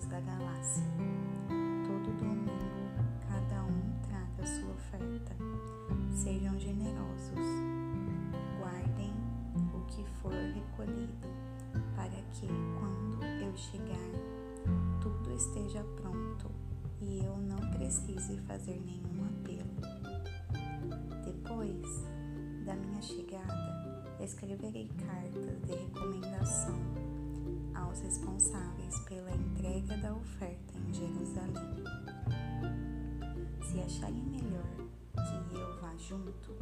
fácil. Todo domingo, cada um traga sua oferta. Sejam generosos. Guardem o que for recolhido, para que, quando eu chegar, tudo esteja pronto e eu não precise fazer nenhum apelo. Depois da minha chegada, escreverei cartas de recomendação aos responsáveis da oferta em Jerusalém. Se acharem melhor que eu vá junto,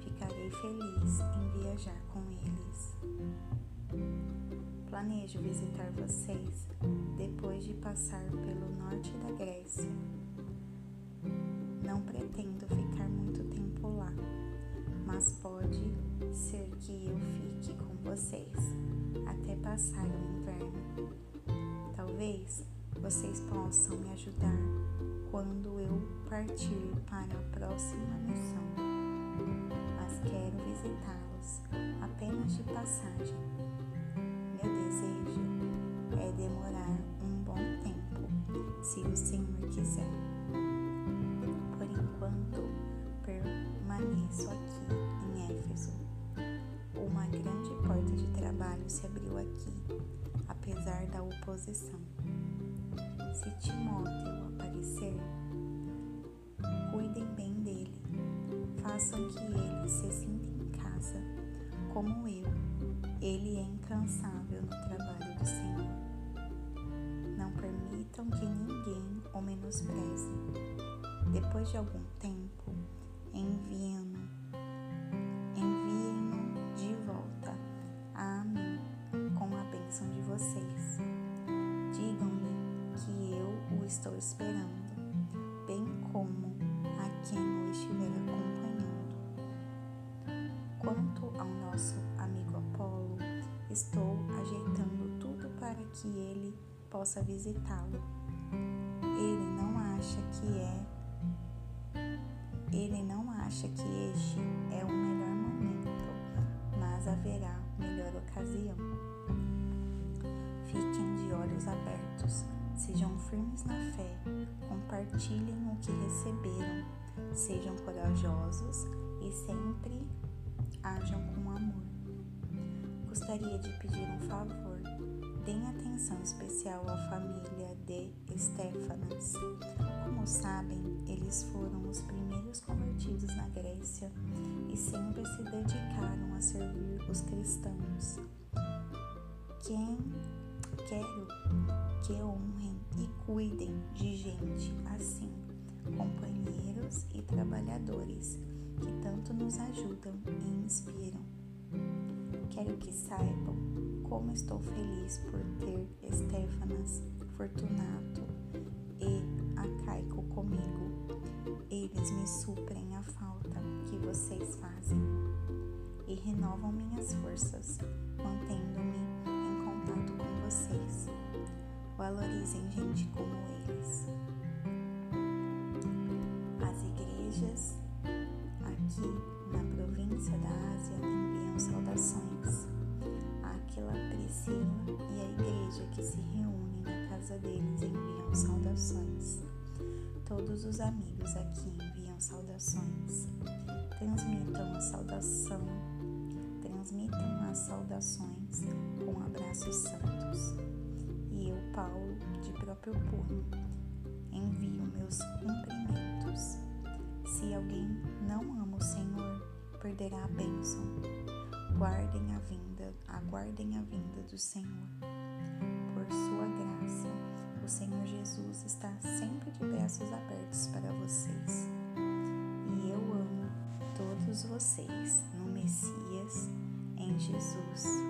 ficarei feliz em viajar com eles. Planejo visitar vocês depois de passar pelo norte da Grécia. Não pretendo ficar muito tempo lá, mas pode ser que eu fique com vocês até passar o inverno. Talvez vocês possam me ajudar quando eu partir para a próxima missão, mas quero visitá-los apenas de passagem. Meu desejo é demorar um bom tempo, se o Senhor quiser. Por enquanto, permaneço aqui em Éfeso. Oposição. Se Timóteo aparecer, cuidem bem dele. Façam que ele se sinta em casa, como eu. Ele é incansável no trabalho do Senhor. Não permitam que ninguém o menospreze. Depois de algum tempo, enviem-no estou esperando, bem como a quem o estiver acompanhando. Quanto ao nosso amigo Apolo, estou ajeitando tudo para que ele possa visitá-lo. Ele não acha que é ele não acha que este é o melhor momento, mas haverá melhor ocasião. Fiquem de olhos abertos, firmes na fé, compartilhem o que receberam, sejam corajosos e sempre hajam com amor. Gostaria de pedir um favor. Deem atenção especial à família de Estéfanas. Como sabem, eles foram os primeiros convertidos na Grécia e sempre se dedicaram a servir os cristãos. Quem quero que honrem e cuidem de gente assim, companheiros e trabalhadores que tanto nos ajudam e inspiram. Quero que saibam como estou feliz por ter Estéfanas, Fortunato e Acaico comigo. Eles me suprem a falta que vocês fazem e renovam minhas forças, mantendo-me Valorizem gente como eles. As igrejas aqui na província da Ásia enviam saudações. Aquela Priscila e a igreja que se reúne na casa deles enviam saudações. Todos os amigos aqui enviam saudações. Transmitam a saudação, transmitam as saudações com abraços santos. E eu, Paulo, de próprio punho, envio meus cumprimentos. Se alguém não ama o Senhor, perderá a bênção. Guardem a vinda, aguardem a vinda do Senhor. Por sua graça, o Senhor Jesus está sempre de braços abertos para vocês. E eu amo todos vocês no Messias, em Jesus.